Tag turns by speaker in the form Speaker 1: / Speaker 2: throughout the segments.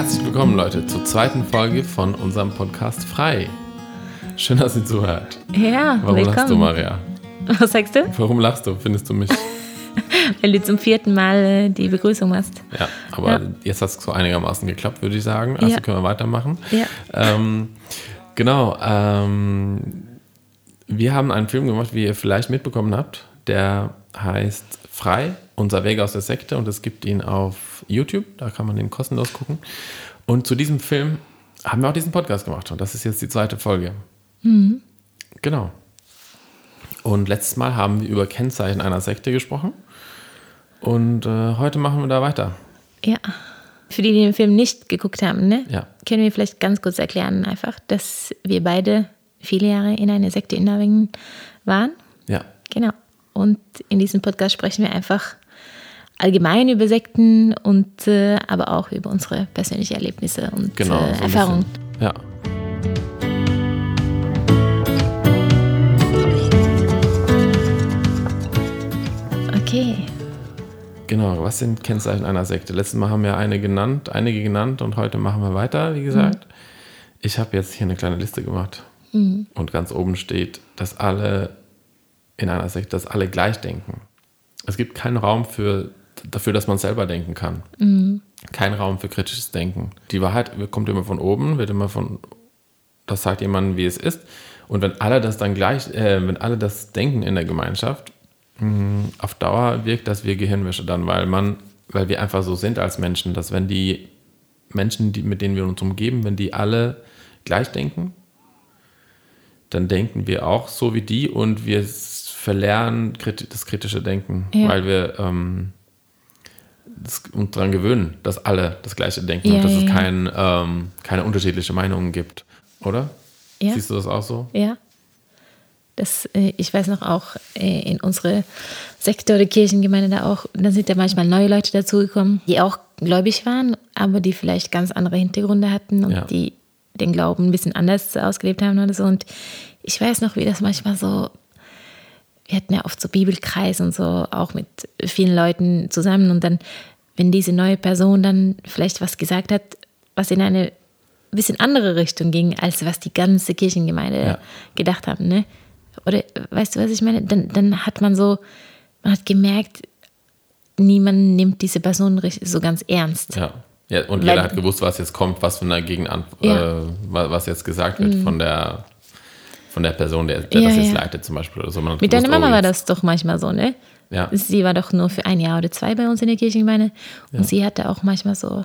Speaker 1: Herzlich willkommen, Leute, zur zweiten Folge von unserem Podcast Frei. Schön, dass ihr zuhört.
Speaker 2: Ja,
Speaker 1: Warum
Speaker 2: willkommen.
Speaker 1: lachst du, Maria?
Speaker 2: Was sagst du?
Speaker 1: Warum lachst du? Findest du mich?
Speaker 2: Weil du zum vierten Mal äh, die Begrüßung machst.
Speaker 1: Ja, aber
Speaker 2: Ja.
Speaker 1: jetzt hat es so einigermaßen geklappt, würde ich sagen. Also
Speaker 2: Ja.
Speaker 1: können wir weitermachen.
Speaker 2: Ja.
Speaker 1: Ähm, genau. Ähm, wir haben einen Film gemacht, wie ihr vielleicht mitbekommen habt. Der heißt Frei, unser Weg aus der Sekte. Und es gibt ihn auf YouTube. Da kann man den kostenlos gucken. Und zu diesem Film haben wir auch diesen Podcast gemacht. Und das ist jetzt die zweite Folge. Genau. Und letztes Mal haben wir über Kennzeichen einer Sekte gesprochen. Und äh, heute machen wir da weiter.
Speaker 2: Ja. Für die, die den Film nicht geguckt haben, ne?
Speaker 1: Ja.
Speaker 2: Können wir vielleicht ganz kurz erklären, einfach, dass wir beide viele Jahre in einer Sekte in Norwegen waren.
Speaker 1: Ja.
Speaker 2: Genau. Und in diesem Podcast sprechen wir einfach allgemein über Sekten und äh, aber auch über unsere persönlichen Erlebnisse und
Speaker 1: Genau.
Speaker 2: äh,
Speaker 1: so
Speaker 2: Erfahrungen.
Speaker 1: Ja.
Speaker 2: Okay.
Speaker 1: Genau, was sind Kennzeichen einer Sekte? Letztes Mal haben wir eine genannt, einige genannt und heute machen wir weiter, wie gesagt. Ich habe jetzt hier eine kleine Liste gemacht und ganz oben steht, dass alle in einer Sekte, dass alle gleich denken. Es gibt keinen Raum für, dafür, dass man selber denken kann. Kein Raum für kritisches Denken. Die Wahrheit kommt immer von oben, wird immer von, das sagt jemand, wie es ist. Und wenn alle das dann gleich, äh, wenn alle das denken in der Gemeinschaft, auf Dauer wirkt das wie Gehirnwäsche dann, weil man, weil wir einfach so sind als Menschen, dass wenn die Menschen, die, mit denen wir uns umgeben, wenn die alle gleich denken, dann denken wir auch so wie die und wir verlernen das kritische Denken,
Speaker 2: Ja.
Speaker 1: weil wir ähm, uns daran gewöhnen, dass alle das gleiche denken
Speaker 2: Ja,
Speaker 1: und dass
Speaker 2: ja,
Speaker 1: es kein, ähm, keine unterschiedliche Meinungen gibt, oder? Siehst du das auch so?
Speaker 2: Ja. Das, äh, ich weiß noch auch äh, in unsere Sekte oder Kirchengemeinde da auch, da sind ja manchmal neue Leute dazugekommen, die auch gläubig waren, aber die vielleicht ganz andere Hintergründe hatten und die den Glauben ein bisschen anders ausgelebt haben oder so. Und ich weiß noch, wie das manchmal so, wir hatten ja oft so Bibelkreis und so, auch mit vielen Leuten zusammen. Und dann, wenn diese neue Person dann vielleicht was gesagt hat, was in eine bisschen andere Richtung ging, als was die ganze Kirchengemeinde
Speaker 1: Ja.
Speaker 2: gedacht haben, ne? Oder weißt du, was ich meine? Dann, dann hat man so, man hat gemerkt, niemand nimmt diese Person so ganz ernst.
Speaker 1: Ja. Ja und
Speaker 2: Weil-
Speaker 1: jeder hat gewusst, was jetzt kommt, was von der Gegenantwort,
Speaker 2: Ja.
Speaker 1: äh, wa- was jetzt gesagt wird von der von der Person, der, der
Speaker 2: Ja,
Speaker 1: das jetzt leitet zum Beispiel oder so. Man
Speaker 2: Mit deiner Mama
Speaker 1: oh,
Speaker 2: war das doch manchmal so, ne?
Speaker 1: Ja.
Speaker 2: Sie war doch nur für ein Jahr oder zwei bei uns in der Kirchengemeinde und sie hatte auch manchmal so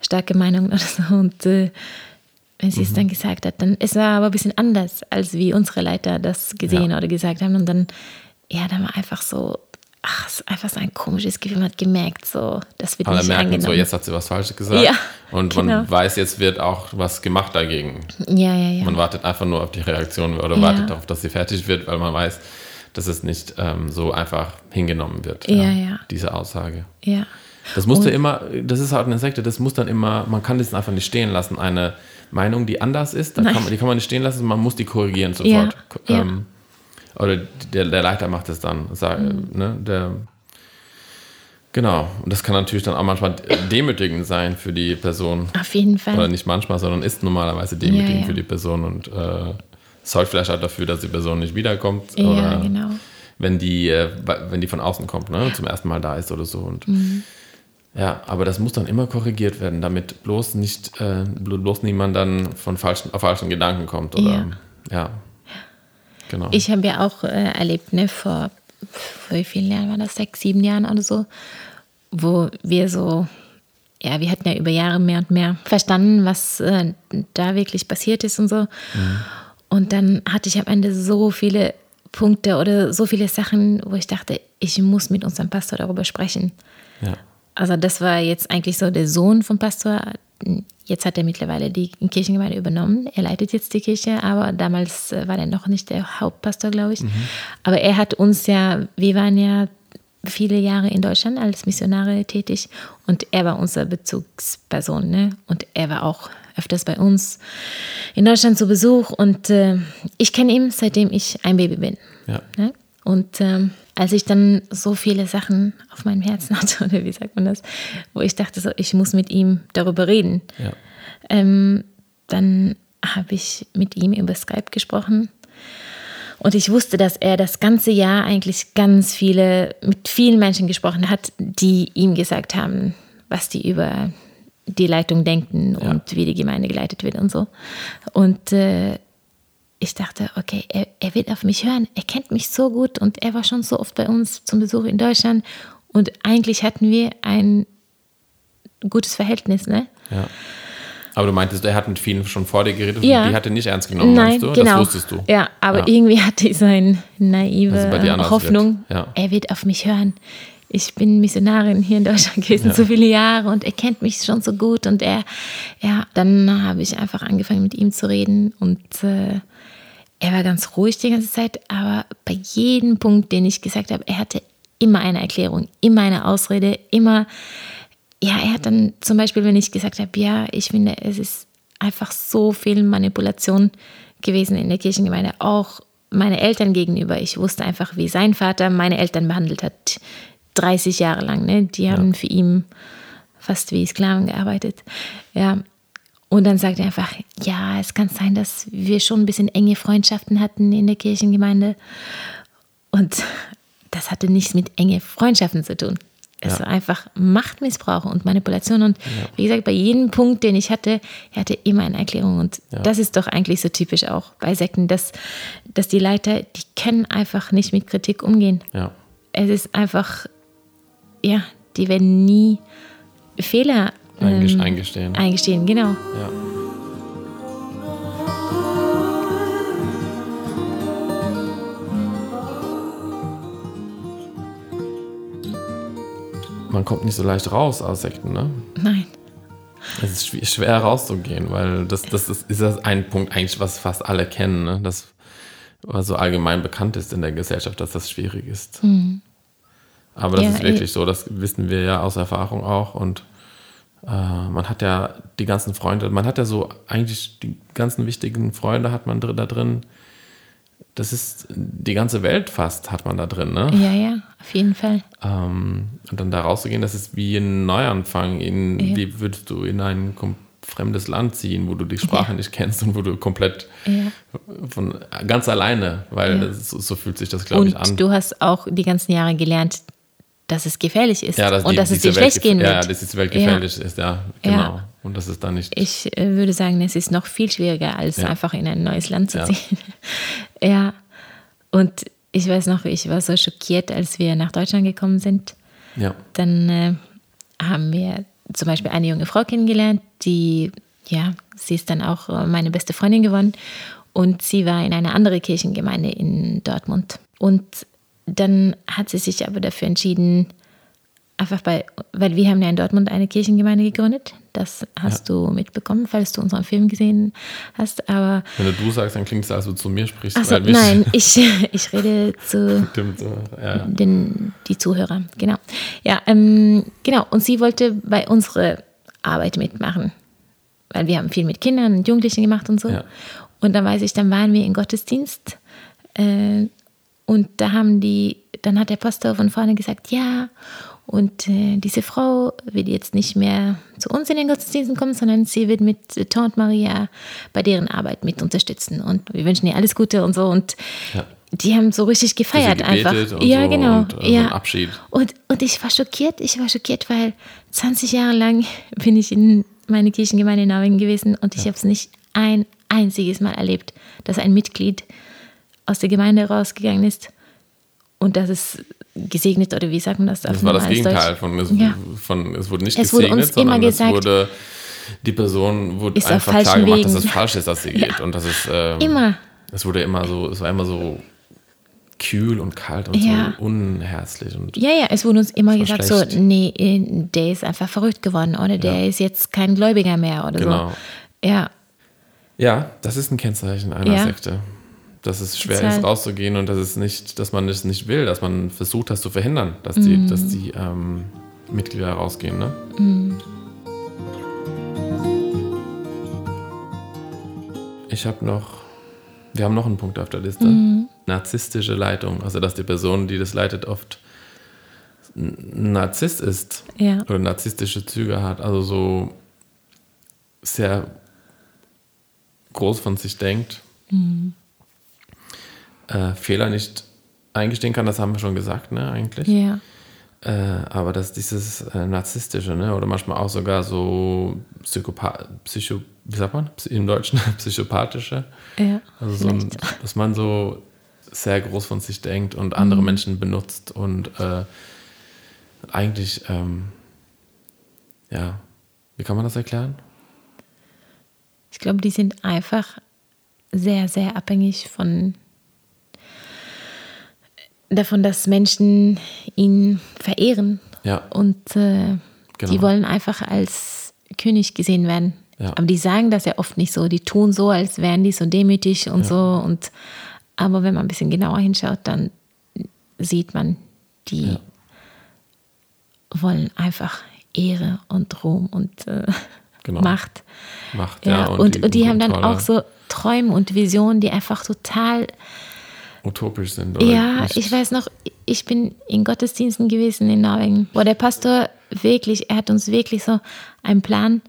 Speaker 2: starke Meinungen oder so. Und äh, wenn sie es
Speaker 1: Mhm.
Speaker 2: dann gesagt hat, dann es war aber ein bisschen anders, als wie unsere Leiter das gesehen oder gesagt haben. Und dann, ja, dann war einfach so, ach, es ist einfach so ein komisches Gefühl. Man hat gemerkt, so, das wird
Speaker 1: Alle
Speaker 2: nicht
Speaker 1: merken so,
Speaker 2: angenommen.
Speaker 1: jetzt hat sie was Falsches gesagt.
Speaker 2: Ja,
Speaker 1: und
Speaker 2: genau.
Speaker 1: man weiß, jetzt wird auch was gemacht dagegen.
Speaker 2: ja, ja, ja.
Speaker 1: Man wartet einfach nur auf die Reaktion oder
Speaker 2: Ja.
Speaker 1: wartet darauf, dass sie fertig wird, weil man weiß, dass es nicht ähm, so einfach hingenommen wird.
Speaker 2: Ja, ja.
Speaker 1: Diese Aussage.
Speaker 2: ja.
Speaker 1: Das musste
Speaker 2: Und-
Speaker 1: immer, das ist halt eine Sekte, das muss dann immer, man kann das einfach nicht stehen lassen. Eine Meinung, die anders ist, kann man, die kann man nicht stehen lassen, man muss die korrigieren sofort.
Speaker 2: Ja, ja.
Speaker 1: Oder der, der Leiter macht es dann. Sag,
Speaker 2: Mhm.
Speaker 1: ne, der, genau. Und das kann natürlich dann auch manchmal demütigend sein für die Person.
Speaker 2: Auf jeden Fall.
Speaker 1: Oder nicht manchmal, sondern ist normalerweise demütigend
Speaker 2: Ja, ja.
Speaker 1: für die Person und äh, sorgt vielleicht auch dafür, dass die Person nicht wiederkommt.
Speaker 2: ja,
Speaker 1: oder
Speaker 2: genau.
Speaker 1: wenn die, äh, wenn die von außen kommt, ne, zum ersten Mal da ist oder so. Und
Speaker 2: Mhm.
Speaker 1: ja, aber das muss dann immer korrigiert werden, damit bloß nicht, äh, blo- bloß niemand dann von falschen, auf falschen Gedanken kommt. Oder ja. Genau.
Speaker 2: Ich habe ja auch äh, erlebt, ne, vor, vor wie vielen Jahren war das? Sechs, sieben Jahren oder so, wo wir so, ja, wir hatten ja über Jahre mehr und mehr verstanden, was äh, da wirklich passiert ist und so. Und dann hatte ich am Ende so viele Punkte oder so viele Sachen, wo ich dachte, ich muss mit unserem Pastor darüber sprechen.
Speaker 1: ja.
Speaker 2: Also das war jetzt eigentlich so der Sohn vom Pastor. Jetzt hat er mittlerweile die Kirchengemeinde übernommen. Er leitet jetzt die Kirche, aber damals äh, war er noch nicht der Hauptpastor, glaube ich. Aber er hat uns ja, wir waren ja viele Jahre in Deutschland als Missionare tätig und er war unsere Bezugsperson. Ne? Und er war auch öfters bei uns in Deutschland zu Besuch und äh, ich kenne ihn, seitdem ich ein Baby bin.
Speaker 1: Ja.
Speaker 2: Ne? Und ähm, als ich dann so viele Sachen auf meinem Herzen hatte, oder wie sagt man das, wo ich dachte, so, ich muss mit ihm darüber reden,
Speaker 1: Ja.
Speaker 2: ähm, dann habe ich mit ihm über Skype gesprochen. Und ich wusste, dass er das ganze Jahr eigentlich ganz viele, mit vielen Menschen gesprochen hat, die ihm gesagt haben, was die über die Leitung denken und wie die Gemeinde geleitet wird und so. Und äh, ich dachte, okay, er, er wird auf mich hören. Er kennt mich so gut und er war schon so oft bei uns zum Besuch in Deutschland. Und eigentlich hatten wir ein gutes Verhältnis, ne?
Speaker 1: Ja. Aber du meintest, er hat mit vielen schon vor dir geredet
Speaker 2: Ja.
Speaker 1: und die hat er nicht ernst genommen,
Speaker 2: Nein,
Speaker 1: meinst du?
Speaker 2: genau.
Speaker 1: Das wusstest du.
Speaker 2: Ja, aber
Speaker 1: Ja.
Speaker 2: irgendwie hatte ich so eine naive Hoffnung,
Speaker 1: wird. Ja.
Speaker 2: er wird auf mich hören. Ich bin Missionarin hier in Deutschland gewesen,
Speaker 1: Ja.
Speaker 2: so viele Jahre und er kennt mich schon so gut und er, ja, dann habe ich einfach angefangen mit ihm zu reden und äh, er war ganz ruhig die ganze Zeit, aber bei jedem Punkt, den ich gesagt habe, er hatte immer eine Erklärung, immer eine Ausrede, immer, ja, er hat dann zum Beispiel, wenn ich gesagt habe, ja, ich finde, es ist einfach so viel Manipulation gewesen in der Kirchengemeinde, auch meine Eltern gegenüber. Ich wusste einfach, wie sein Vater meine Eltern behandelt hat, 30 Jahre lang. Ne? Die haben für ihn fast wie Sklaven gearbeitet. Ja. Und dann sagt er einfach, ja, es kann sein, dass wir schon ein bisschen enge Freundschaften hatten in der Kirchengemeinde. Und das hatte nichts mit enge Freundschaften zu tun. Es
Speaker 1: Ja.
Speaker 2: war einfach Machtmissbrauch und Manipulation. Und wie gesagt, bei jedem Punkt, den ich hatte, er hatte immer eine Erklärung. Und
Speaker 1: Ja.
Speaker 2: das ist doch eigentlich so typisch auch bei Sekten, dass, dass die Leiter, die können einfach nicht mit Kritik umgehen.
Speaker 1: Ja.
Speaker 2: Es ist einfach, ja, die werden nie Fehler ähm,
Speaker 1: eingestehen.
Speaker 2: eingestehen. Genau.
Speaker 1: ja. Man kommt nicht so leicht raus aus Sekten, ne?
Speaker 2: Nein.
Speaker 1: Es ist schw- schwer rauszugehen, weil das, das ist, ist das ein Punkt eigentlich, was fast alle kennen, ne? Das, was so allgemein bekannt ist in der Gesellschaft, dass das schwierig ist. Aber das
Speaker 2: Ja,
Speaker 1: ist wirklich so, das wissen wir ja aus Erfahrung auch. Und äh, man hat ja die ganzen Freunde, man hat ja so eigentlich die ganzen wichtigen Freunde hat man da drin. Das ist die ganze Welt fast hat man da drin, ne?
Speaker 2: Ja, ja, auf jeden Fall.
Speaker 1: Ähm, und dann da rauszugehen, das ist wie ein Neuanfang. In,
Speaker 2: Ja.
Speaker 1: Wie würdest du in ein fremdes Land ziehen, wo du die Sprache nicht kennst und wo du komplett
Speaker 2: Ja.
Speaker 1: von ganz alleine, weil
Speaker 2: Ja.
Speaker 1: so, so fühlt sich das, glaube ich,
Speaker 2: Und
Speaker 1: an.
Speaker 2: du hast auch die ganzen Jahre gelernt, dass es gefährlich ist
Speaker 1: ja, dass
Speaker 2: und
Speaker 1: die-
Speaker 2: dass es dir
Speaker 1: Welt
Speaker 2: schlecht gehen wird.
Speaker 1: Ja, dass diese Welt
Speaker 2: Ja.
Speaker 1: gefährlich ist, ja, genau.
Speaker 2: Ja.
Speaker 1: Und das ist dann nicht.
Speaker 2: Ich äh, würde sagen, es ist noch viel schwieriger, als
Speaker 1: Ja.
Speaker 2: einfach in ein neues Land zu
Speaker 1: Ja.
Speaker 2: ziehen. ja. Und ich weiß noch, ich war so schockiert, als wir nach Deutschland gekommen sind.
Speaker 1: ja,
Speaker 2: Dann äh, haben wir zum Beispiel eine junge Frau kennengelernt, die, ja, sie ist dann auch äh, meine beste Freundin geworden. Und sie war in einer anderen Kirchengemeinde in Dortmund. Und dann hat sie sich aber dafür entschieden, einfach bei, weil wir haben ja in Dortmund eine Kirchengemeinde gegründet. Das hast du mitbekommen, falls du unseren Film gesehen hast. Aber
Speaker 1: wenn du sagst, dann klingt es, als du zu mir sprichst. weil mich-
Speaker 2: nein, ich, ich rede zu
Speaker 1: Stimmt, so, ja.
Speaker 2: den, die Zuhörer, genau. Ja, ähm, genau. Und sie wollte bei unserer Arbeit mitmachen, weil wir haben viel mit Kindern und Jugendlichen gemacht und so.
Speaker 1: Ja.
Speaker 2: Und dann weiß ich, dann waren wir im Gottesdienst äh, und da haben die, dann hat der Pastor von vorne gesagt, ja. Und äh, diese Frau wird jetzt nicht mehr zu uns in den Gottesdiensten kommen, sondern sie wird mit äh, Tante Maria bei deren Arbeit mit unterstützen. Und wir wünschen ihr alles Gute und so. Und
Speaker 1: Ja.
Speaker 2: die haben so richtig gefeiert einfach. ja,
Speaker 1: so
Speaker 2: genau.
Speaker 1: und, äh,
Speaker 2: ja.
Speaker 1: Abschied.
Speaker 2: Und, und ich war schockiert. Ich war schockiert, weil 20 Jahre lang bin ich in meine Kirchengemeinde in Norwegen gewesen und ich habe es nicht ein einziges Mal erlebt, dass ein Mitglied aus der Gemeinde rausgegangen ist und dass es gesegnet oder wie sagt man das?
Speaker 1: Das war das Gegenteil von es,
Speaker 2: Ja.
Speaker 1: von, es wurde nicht
Speaker 2: Es wurde
Speaker 1: gesegnet,
Speaker 2: uns immer
Speaker 1: sondern
Speaker 2: gesagt,
Speaker 1: es wurde, die Person wurde
Speaker 2: ist
Speaker 1: einfach klar gemacht, dass
Speaker 2: Wegen.
Speaker 1: es falsch ist, dass sie geht. Und das ist, ähm,
Speaker 2: Immer.
Speaker 1: Es wurde immer so, es war immer so kühl und kalt und
Speaker 2: Ja.
Speaker 1: so unherzlich. Und
Speaker 2: Ja, ja, es wurde uns immer gesagt,
Speaker 1: schlecht.
Speaker 2: so, nee, äh, der ist einfach verrückt geworden oder der ist jetzt kein Gläubiger mehr oder
Speaker 1: Genau.
Speaker 2: so. Ja,
Speaker 1: ja, das ist ein Kennzeichen einer
Speaker 2: Ja.
Speaker 1: Sekte. Dass es schwer
Speaker 2: Total.
Speaker 1: ist, rauszugehen und dass es nicht, dass man es nicht will, dass man versucht, das zu verhindern, dass die, dass die ähm, Mitglieder rausgehen. Ne? Ich habe noch wir haben noch einen Punkt auf der Liste. Mhm. Narzisstische Leitung. Also, dass die Person, die das leitet, oft Narzisst ist.
Speaker 2: Ja.
Speaker 1: Oder narzisstische Züge hat. Also so sehr groß von sich denkt. Äh, Fehler nicht eingestehen kann, das haben wir schon gesagt, ne, eigentlich.
Speaker 2: Ja.
Speaker 1: Äh, aber dass dieses äh, Narzisstische, ne, oder manchmal auch sogar so Psychopath, Psycho, wie sagt man im Deutschen, psychopathische.
Speaker 2: Ja,
Speaker 1: also so ein, dass man so sehr groß von sich denkt und andere mhm. Menschen benutzt und äh, eigentlich, ähm, ja, wie kann man das erklären?
Speaker 2: Ich glaube, die sind einfach sehr, sehr abhängig von davon, dass Menschen ihn verehren.
Speaker 1: Ja.
Speaker 2: Und äh, genau. die wollen einfach als König gesehen werden.
Speaker 1: Ja.
Speaker 2: Aber die sagen das ja oft nicht so. Die tun so, als wären die so demütig und ja. so. Und, aber wenn man ein bisschen genauer hinschaut, dann sieht man, die ja. wollen einfach Ehre und Ruhm und äh, genau. Macht.
Speaker 1: Macht, ja.
Speaker 2: und, und, die, und die haben dann auch so Träume und Visionen, die einfach total
Speaker 1: utopisch sind.
Speaker 2: ja, nicht? ich weiß noch, ich bin in Gottesdiensten gewesen in Norwegen, wo der Pastor wirklich, er hat uns wirklich so einen Plan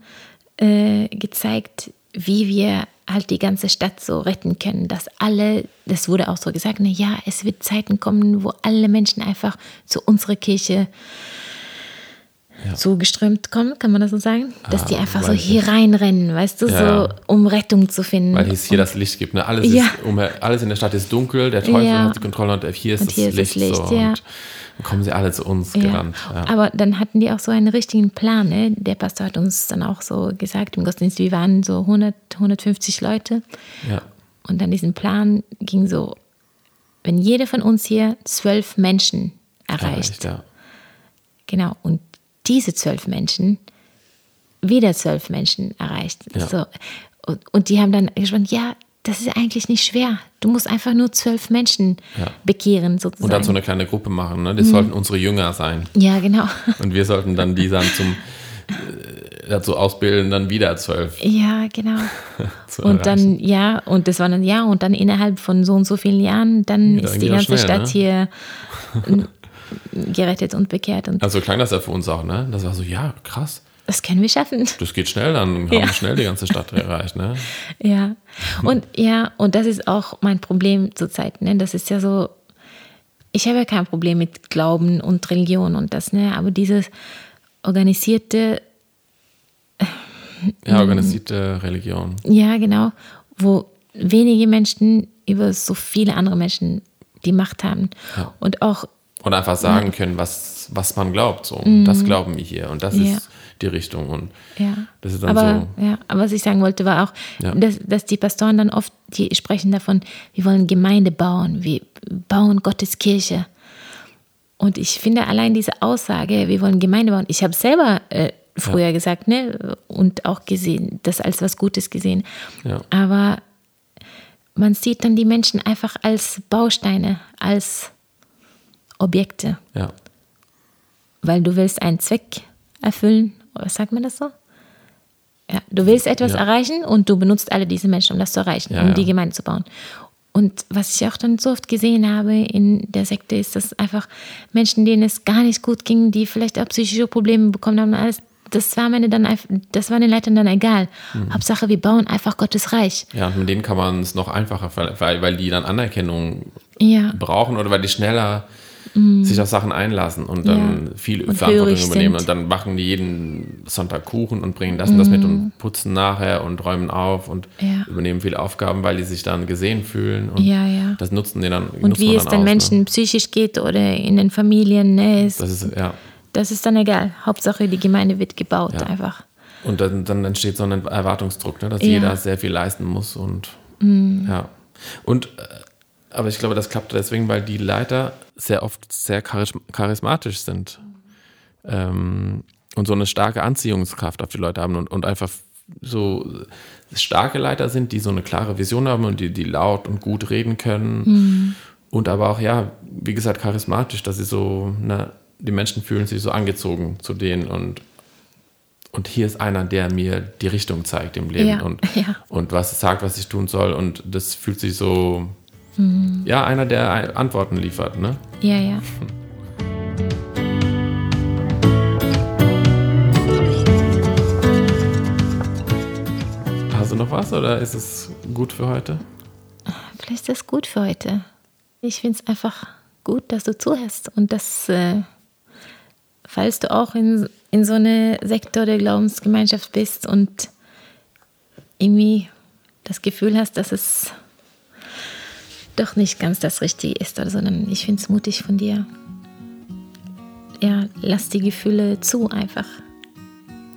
Speaker 2: äh, gezeigt, wie wir halt die ganze Stadt so retten können, dass alle, das wurde auch so gesagt, na ja, es wird Zeiten kommen, wo alle Menschen einfach zu unserer Kirche ja. zugeströmt kommen, kann man das so sagen? Dass ah, die einfach so hier reinrennen, weißt du, ja. so um Rettung zu finden.
Speaker 1: Weil es hier das Licht gibt. Ne? Alles, ja. ist, um, alles in der Stadt ist dunkel, der Teufel hat die Kontrolle und hier ist, und hier das, ist Licht, das Licht. So, ja. Und dann kommen sie alle zu uns gerannt.
Speaker 2: Aber dann hatten die auch so einen richtigen Plan. Ne? Der Pastor hat uns dann auch so gesagt im Gottesdienst, wir waren so 100, 150 Leute. Und dann diesen Plan ging so, wenn jeder von uns hier zwölf Menschen erreicht.
Speaker 1: erreicht
Speaker 2: Genau, und diese zwölf Menschen wieder zwölf Menschen erreicht. Ja. So. Und, und, die haben dann gesprochen, ja, das ist eigentlich nicht schwer. Du musst einfach nur zwölf Menschen ja. bekehren, sozusagen.
Speaker 1: Und dann so eine kleine Gruppe machen. Ne? Das mhm. sollten unsere Jünger sein.
Speaker 2: Ja, genau.
Speaker 1: Und wir sollten dann die dann zum äh, dazu ausbilden, dann wieder zwölf.
Speaker 2: Ja, genau. und dann, ja, und das war dann, ja, und dann innerhalb von so und so vielen Jahren, dann ja, ist die ganze schnell, Stadt ne? hier gerettet und bekehrt. Und
Speaker 1: also klang das ja für uns auch, ne? Das war so, ja, krass.
Speaker 2: Das können wir schaffen.
Speaker 1: Das geht schnell, dann haben ja. wir schnell die ganze Stadt erreicht, ne?
Speaker 2: Ja. Und ja, und das ist auch mein Problem zurzeit, ne? Das ist ja so, ich habe ja kein Problem mit Glauben und Religion und das, ne? Aber dieses organisierte
Speaker 1: ja, organisierte Religion.
Speaker 2: Ja, genau. Wo wenige Menschen über so viele andere Menschen die Macht haben. Ja. Und auch.
Speaker 1: Und einfach sagen ja. können, was, was man glaubt. So. Mhm. Das glauben wir hier. Und das ja. ist die Richtung. Und
Speaker 2: ja.
Speaker 1: das ist dann
Speaker 2: aber, so. Ja, aber was ich sagen wollte, war auch, dass, dass die Pastoren dann oft, die sprechen davon, wir wollen Gemeinde bauen, wir bauen Gottes Kirche. Und ich finde allein diese Aussage, wir wollen Gemeinde bauen, ich habe selber äh, früher ja. gesagt, ne, und auch gesehen, das als was Gutes gesehen.
Speaker 1: Ja.
Speaker 2: Aber man sieht dann die Menschen einfach als Bausteine, als Objekte.
Speaker 1: Ja.
Speaker 2: Weil du willst einen Zweck erfüllen, oder sagt man das so? Ja, du willst etwas ja. erreichen und du benutzt alle diese Menschen, um das zu erreichen, ja, um die Gemeinde zu bauen. Und was ich auch dann so oft gesehen habe in der Sekte, ist, dass einfach Menschen, denen es gar nicht gut ging, die vielleicht auch psychische Probleme bekommen haben, alles, das war, meine dann, das war den Leitern dann egal. Mhm. Hauptsache, wir bauen einfach Gottes Reich.
Speaker 1: Ja, und mit denen kann man es noch einfacher, weil, weil die dann Anerkennung brauchen oder weil die schneller mhm. sich auf Sachen einlassen und dann ja. viel und Verantwortung übernehmen. Sind. Und dann machen die jeden Sonntag Kuchen und bringen das und das mit und mhm. putzen nachher und räumen auf und
Speaker 2: ja.
Speaker 1: übernehmen viele Aufgaben, weil die sich dann gesehen fühlen. Und
Speaker 2: ja, ja.
Speaker 1: das nutzen die dann.
Speaker 2: Und wie es den aus, Menschen ne? psychisch geht oder in den Familien. Ne, ist,
Speaker 1: das ist, ja
Speaker 2: das ist dann egal. Hauptsache, die Gemeinde wird gebaut ja. einfach.
Speaker 1: Und dann, dann, entsteht so ein Erwartungsdruck, ne, dass ja. jeder sehr viel leisten muss und mhm. ja. Und äh, aber ich glaube, das klappt deswegen, weil die Leiter sehr oft sehr charismatisch sind ähm, und so eine starke Anziehungskraft auf die Leute haben und, und einfach so starke Leiter sind, die so eine klare Vision haben und die, die laut und gut reden können. Mhm. Und aber auch, ja, wie gesagt, charismatisch, dass sie so eine die Menschen fühlen sich so angezogen zu denen und und hier ist einer, der mir die Richtung zeigt im Leben
Speaker 2: Ja,
Speaker 1: und,
Speaker 2: ja.
Speaker 1: und was sagt, was ich tun soll. Und das fühlt sich so, ja, einer, der Antworten liefert, ne?
Speaker 2: Ja, ja.
Speaker 1: Hast du noch was oder ist es gut für heute?
Speaker 2: Vielleicht ist das gut für heute. Ich finde es einfach gut, dass du zuhörst und dass, äh, falls du auch in, in so eine Sektor der Glaubensgemeinschaft bist und irgendwie das Gefühl hast, dass es doch nicht ganz das Richtige ist, sondern ich finde es mutig von dir. Ja, lass die Gefühle zu einfach.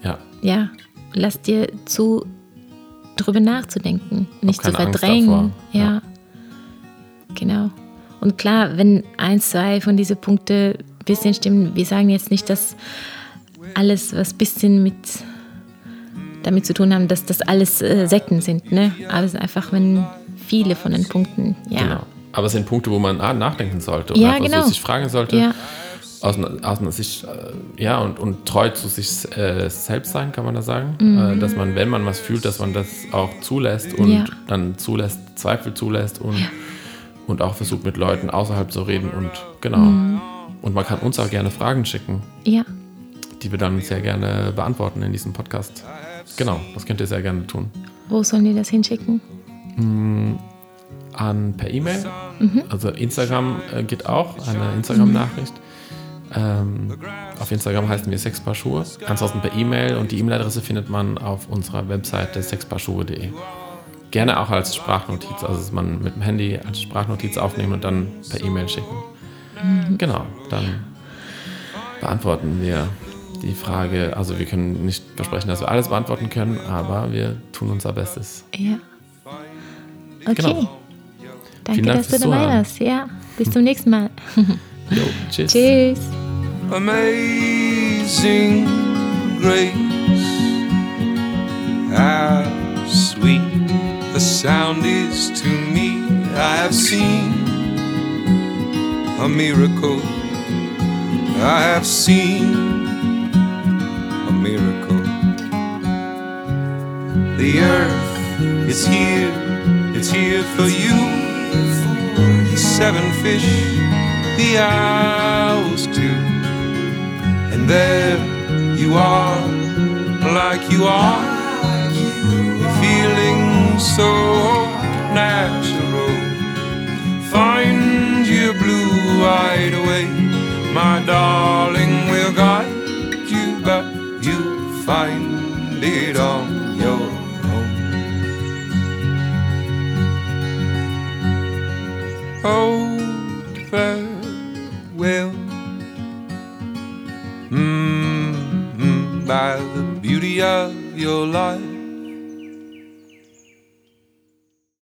Speaker 1: Ja,
Speaker 2: Ja, lass dir zu, drüber nachzudenken, nicht zu verdrängen. Ja.
Speaker 1: Ja.
Speaker 2: genau. Und klar, wenn ein, zwei von diesen Punkten ein bisschen stimmen, wir sagen jetzt nicht, dass alles, was ein bisschen mit damit zu tun haben, dass das alles äh, Sekten sind, ne? Aber es ist einfach, wenn viele von den Punkten, ja.
Speaker 1: genau. Aber es sind Punkte, wo man ah, nachdenken sollte und
Speaker 2: Ja, genau.
Speaker 1: sich fragen sollte,
Speaker 2: Ja,
Speaker 1: aus, aus einer Sicht, äh, ja, und, und treu zu sich äh, selbst sein, kann man da sagen.
Speaker 2: Mhm.
Speaker 1: Äh, dass man, wenn man was fühlt, dass man das auch zulässt und
Speaker 2: Ja.
Speaker 1: dann zulässt, Zweifel zulässt und, und auch versucht, mit Leuten außerhalb zu reden und genau.
Speaker 2: Mhm.
Speaker 1: Und man kann uns auch gerne Fragen schicken,
Speaker 2: ja,
Speaker 1: die wir dann sehr gerne beantworten in diesem Podcast. Genau, das könnt ihr sehr gerne tun.
Speaker 2: wo sollen die das hinschicken?
Speaker 1: An per E-Mail.
Speaker 2: Mhm.
Speaker 1: Also Instagram äh, geht auch, eine Instagram-Nachricht. Ähm, auf Instagram heißen wir Sechspaar Schuhe. Ansonsten per E-Mail und die E-Mail-Adresse findet man auf unserer Webseite sechspaarschuhe.de. Gerne auch als Sprachnotiz, also dass man mit dem Handy als Sprachnotiz aufnehmen und dann per E-Mail schicken. Genau, dann beantworten wir die Frage. Also wir können nicht versprechen, dass wir alles beantworten können, aber wir tun unser Bestes.
Speaker 2: Ja. Okay.
Speaker 1: Genau.
Speaker 2: Danke,
Speaker 1: Dank
Speaker 2: dass du
Speaker 1: fürs
Speaker 2: dabei
Speaker 1: Zuhören.
Speaker 2: warst. Ja, bis zum nächsten Mal.
Speaker 1: Jo, tschüss.
Speaker 2: Tschüss.
Speaker 3: Amazing grace, how sweet the sound is to me. I have seen a miracle. I have seen a miracle. The earth is here, it's here for you. Seven fish, the owls too. And there you are, like you are, feeling so natural. Find your blue eyed way, my darling. We'll guide you back. You'll find it on Farewell. Mm, mm, by the beauty of your life.